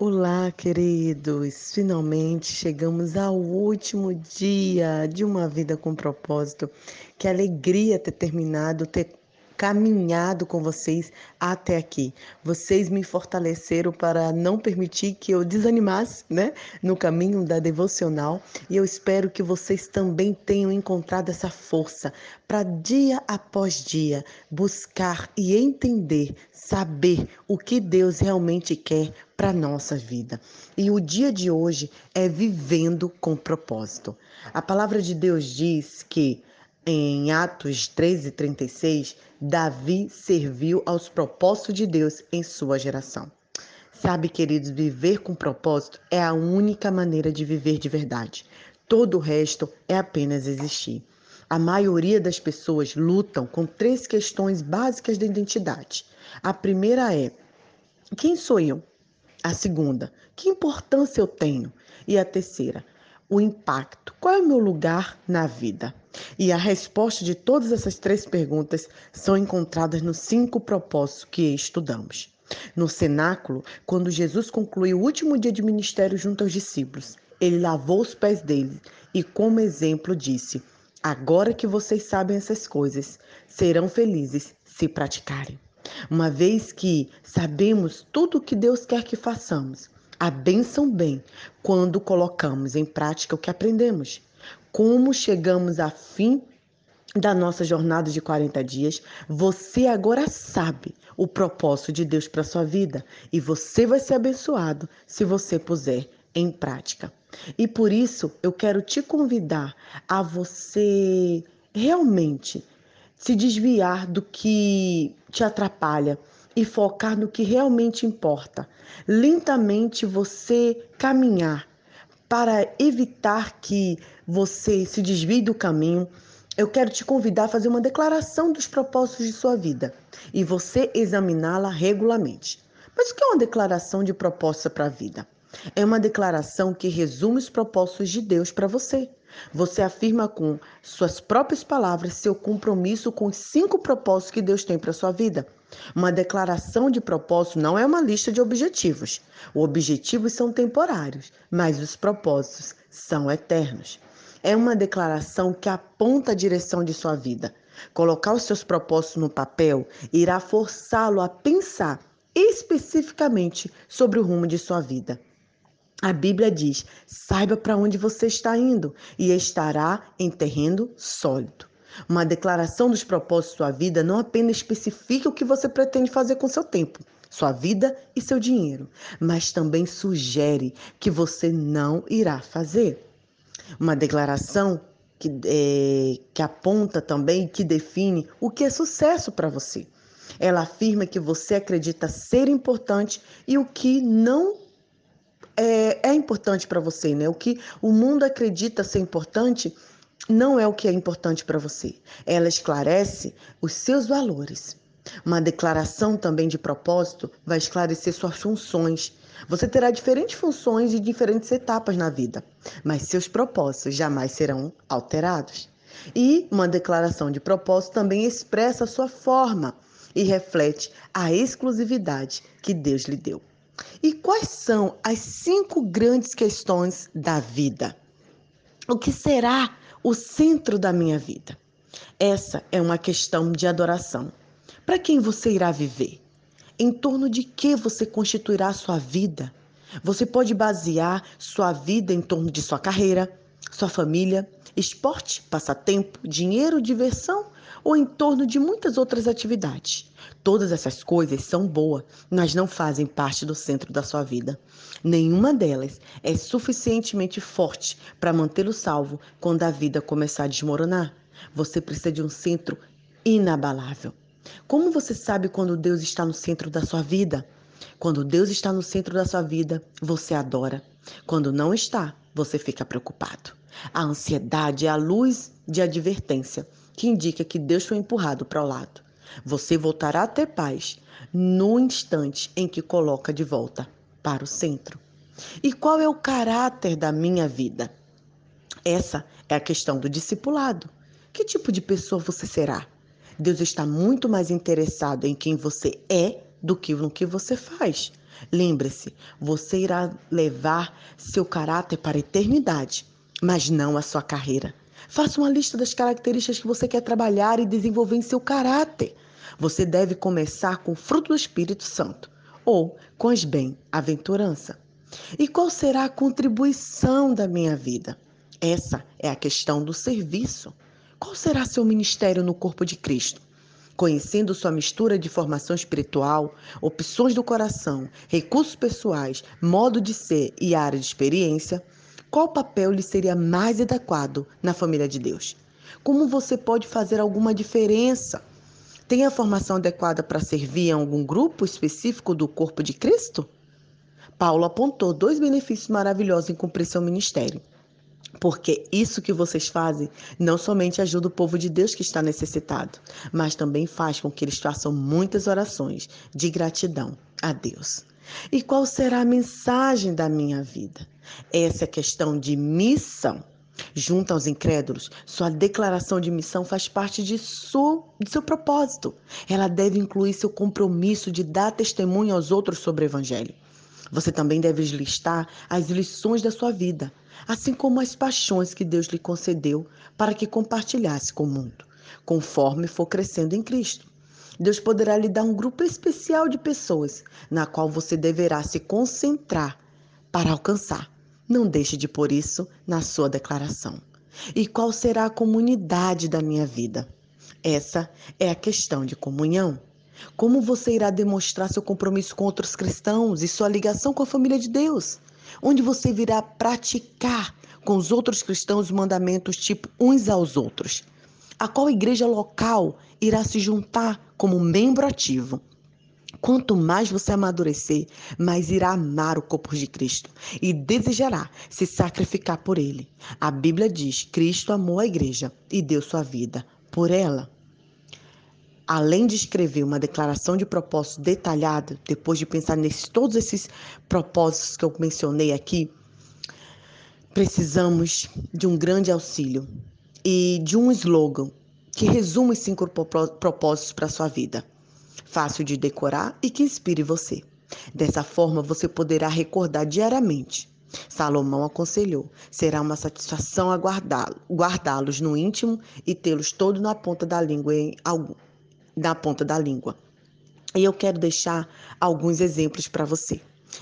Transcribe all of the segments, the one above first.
Olá, queridos! Finalmente chegamos ao último dia de uma vida com propósito. Que alegria ter terminado, ter caminhado com vocês até aqui. Vocês me fortaleceram para não permitir que eu desanimasse, né, no caminho da devocional, e eu espero que vocês também tenham encontrado essa força para dia após dia buscar e entender, saber o que Deus realmente quer para nossa vida. E o dia de hoje é vivendo com propósito. A palavra de Deus diz que em Atos 13, 36, Davi serviu aos propósitos de Deus em sua geração. Sabe, queridos, viver com propósito é a única maneira de viver de verdade. Todo o resto é apenas existir. A maioria das pessoas lutam com três questões básicas da identidade. A primeira é: quem sou eu? A segunda, que importância eu tenho? E a terceira, o impacto. Qual é o meu lugar na vida? E a resposta de todas essas três perguntas são encontradas nos cinco propósitos que estudamos. No cenáculo, quando Jesus concluiu o último dia de ministério junto aos discípulos, ele lavou os pés deles e, como exemplo, disse: Agora que vocês sabem essas coisas, serão felizes se praticarem. Uma vez que sabemos tudo o que Deus quer que façamos, a bênção bem quando colocamos em prática o que aprendemos. Como chegamos a fim da nossa jornada de 40 dias, você agora sabe o propósito de Deus para sua vida e você vai ser abençoado se você puser em prática. E por isso eu quero te convidar a você realmente se desviar do que te atrapalha e focar no que realmente importa. Lentamente você caminhar para evitar que você se desvie do caminho. Eu quero te convidar a fazer uma declaração dos propósitos de sua vida e você examiná-la regularmente. Mas o que é uma declaração de propósito para a vida? É uma declaração que resume os propósitos de Deus para você. Você afirma com suas próprias palavras seu compromisso com os cinco propósitos que Deus tem para sua vida. Uma declaração de propósito não é uma lista de objetivos. Os objetivos são temporários, mas os propósitos são eternos. É uma declaração que aponta a direção de sua vida. Colocar os seus propósitos no papel irá forçá-lo a pensar especificamente sobre o rumo de sua vida. A Bíblia diz: saiba para onde você está indo e estará em terreno sólido. Uma declaração dos propósitos de sua vida não apenas especifica o que você pretende fazer com seu tempo, sua vida e seu dinheiro, mas também sugere que você não irá fazer. Uma declaração que, é, que aponta também, que define o que é sucesso para você. Ela afirma que você acredita ser importante e o que não é, é importante para você, né? O que o mundo acredita ser importante não é o que é importante para você. Ela esclarece os seus valores. Uma declaração também de propósito vai esclarecer suas funções. Você terá diferentes funções e diferentes etapas na vida, mas seus propósitos jamais serão alterados. E uma declaração de propósito também expressa a sua forma e reflete a exclusividade que Deus lhe deu. E quais são as cinco grandes questões da vida? O que será o centro da minha vida? Essa é uma questão de adoração. Para quem você irá viver? Em torno de que você constituirá sua vida? Você pode basear sua vida em torno de sua carreira, sua família, esporte, passatempo, dinheiro, diversão ou em torno de muitas outras atividades. Todas essas coisas são boas, mas não fazem parte do centro da sua vida. Nenhuma delas é suficientemente forte para mantê-lo salvo quando a vida começar a desmoronar. Você precisa de um centro inabalável. Como você sabe quando Deus está no centro da sua vida? Quando Deus está no centro da sua vida, você adora. Quando não está, você fica preocupado. A ansiedade é a luz de advertência que indica que Deus foi empurrado para o lado. Você voltará a ter paz no instante em que coloca de volta para o centro. E qual é o caráter da minha vida? Essa é a questão do discipulado. Que tipo de pessoa você será? Deus está muito mais interessado em quem você é do que no que você faz. Lembre-se, você irá levar seu caráter para a eternidade, mas não a sua carreira. Faça uma lista das características que você quer trabalhar e desenvolver em seu caráter. Você deve começar com o fruto do Espírito Santo ou com as bem-aventurança. E qual será a contribuição da minha vida? Essa é a questão do serviço. Qual será seu ministério no corpo de Cristo? Conhecendo sua mistura de formação espiritual, opções do coração, recursos pessoais, modo de ser e área de experiência, qual papel lhe seria mais adequado na família de Deus? Como você pode fazer alguma diferença? Tem a formação adequada para servir em algum grupo específico do corpo de Cristo? Paulo apontou dois benefícios maravilhosos em cumprir seu ministério. Porque isso que vocês fazem não somente ajuda o povo de Deus que está necessitado, mas também faz com que eles façam muitas orações de gratidão a Deus. E qual será a mensagem da minha vida? Essa é questão de missão. Junto aos incrédulos, sua declaração de missão faz parte de seu, de seu propósito. Ela deve incluir seu compromisso de dar testemunho aos outros sobre o Evangelho. Você também deve listar as lições da sua vida, assim como as paixões que Deus lhe concedeu para que compartilhasse com o mundo, conforme for crescendo em Cristo. Deus poderá lhe dar um grupo especial de pessoas na qual você deverá se concentrar para alcançar. Não deixe de pôr isso na sua declaração. E qual será a comunidade da minha vida? Essa é a questão de comunhão. Como você irá demonstrar seu compromisso com outros cristãos e sua ligação com a família de Deus? Onde você virá praticar com os outros cristãos os mandamentos tipo uns aos outros? A qual igreja local irá se juntar como membro ativo? Quanto mais você amadurecer, mais irá amar o corpo de Cristo e desejará se sacrificar por ele. A Bíblia diz: Cristo amou a igreja e deu sua vida por ela além de escrever uma declaração de propósito detalhada, depois de pensar nesses todos esses propósitos que eu mencionei aqui, precisamos de um grande auxílio e de um slogan que resuma os cinco propósitos para sua vida. Fácil de decorar e que inspire você. Dessa forma, você poderá recordar diariamente. Salomão aconselhou: será uma satisfação guardá-los no íntimo e tê-los todo na ponta da língua em algum da ponta da língua. E eu quero deixar alguns exemplos para você.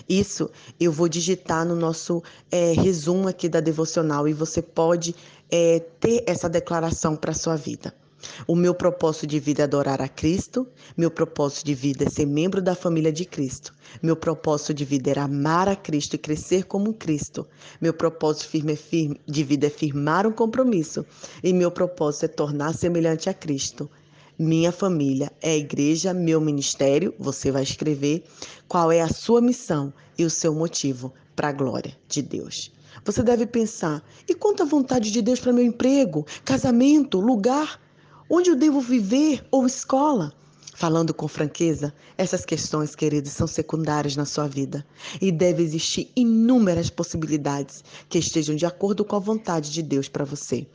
Isso eu vou digitar no nosso é, resumo aqui da devocional e você pode é, ter essa declaração para a sua vida. O meu propósito de vida é adorar a Cristo, meu propósito de vida é ser membro da família de Cristo, meu propósito de vida é amar a Cristo e crescer como Cristo, meu propósito firme, é firme, de vida é firmar um compromisso e meu propósito é tornar semelhante a Cristo minha família é a igreja, meu ministério. Você vai escrever qual é a sua missão e o seu motivo para a glória de Deus. Você deve pensar: e quanto à vontade de Deus para meu emprego, casamento, lugar? Onde eu devo viver ou escola? Falando com franqueza, essas questões, queridos, são secundárias na sua vida e deve existir inúmeras possibilidades que estejam de acordo com a vontade de Deus para você.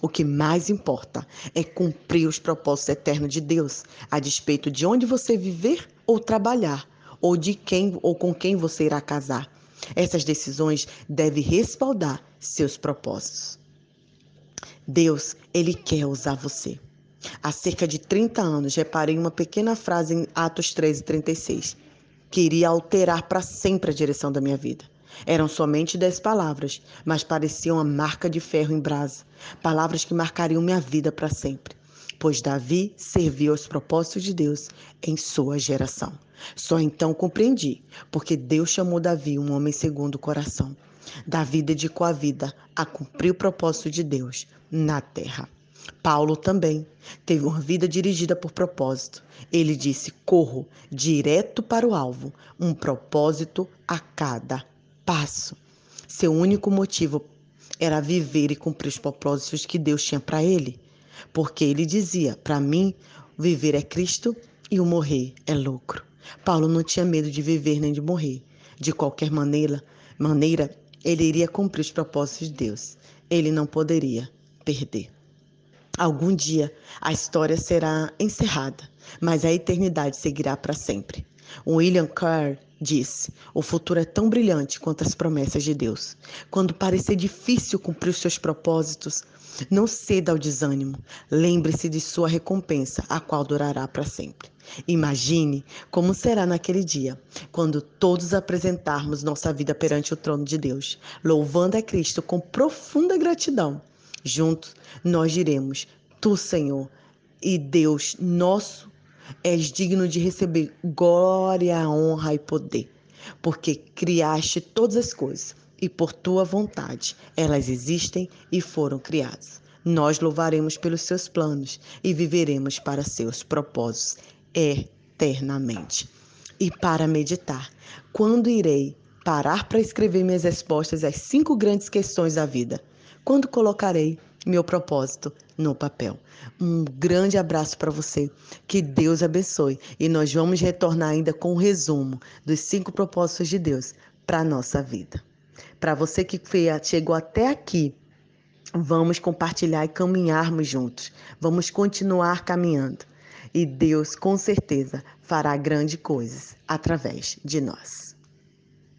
O que mais importa é cumprir os propósitos eternos de Deus, a despeito de onde você viver ou trabalhar, ou de quem ou com quem você irá casar. Essas decisões devem respaldar seus propósitos. Deus, ele quer usar você. Há cerca de 30 anos, reparei uma pequena frase em Atos 13, 36, que iria alterar para sempre a direção da minha vida. Eram somente dez palavras, mas pareciam a marca de ferro em brasa, palavras que marcariam minha vida para sempre. Pois Davi serviu aos propósitos de Deus em sua geração. Só então compreendi, porque Deus chamou Davi um homem segundo o coração. Davi dedicou a vida a cumprir o propósito de Deus na terra. Paulo também teve uma vida dirigida por propósito. Ele disse: corro direto para o alvo, um propósito a cada passo. Seu único motivo era viver e cumprir os propósitos que Deus tinha para ele, porque ele dizia: para mim, viver é Cristo e o morrer é lucro. Paulo não tinha medo de viver nem de morrer. De qualquer maneira, maneira ele iria cumprir os propósitos de Deus. Ele não poderia perder. Algum dia a história será encerrada, mas a eternidade seguirá para sempre. William Carr disse: O futuro é tão brilhante quanto as promessas de Deus. Quando parecer difícil cumprir os seus propósitos, não ceda ao desânimo. Lembre-se de sua recompensa, a qual durará para sempre. Imagine como será naquele dia, quando todos apresentarmos nossa vida perante o trono de Deus, louvando a Cristo com profunda gratidão. Juntos nós diremos: Tu, Senhor, e Deus nosso és digno de receber glória, honra e poder, porque criaste todas as coisas e por tua vontade elas existem e foram criadas. Nós louvaremos pelos seus planos e viveremos para seus propósitos eternamente. E para meditar, quando irei parar para escrever minhas respostas às cinco grandes questões da vida? Quando colocarei meu propósito no papel. Um grande abraço para você. Que Deus abençoe. E nós vamos retornar ainda com o um resumo dos cinco propósitos de Deus para a nossa vida. Para você que chegou até aqui, vamos compartilhar e caminharmos juntos. Vamos continuar caminhando. E Deus, com certeza, fará grandes coisas através de nós.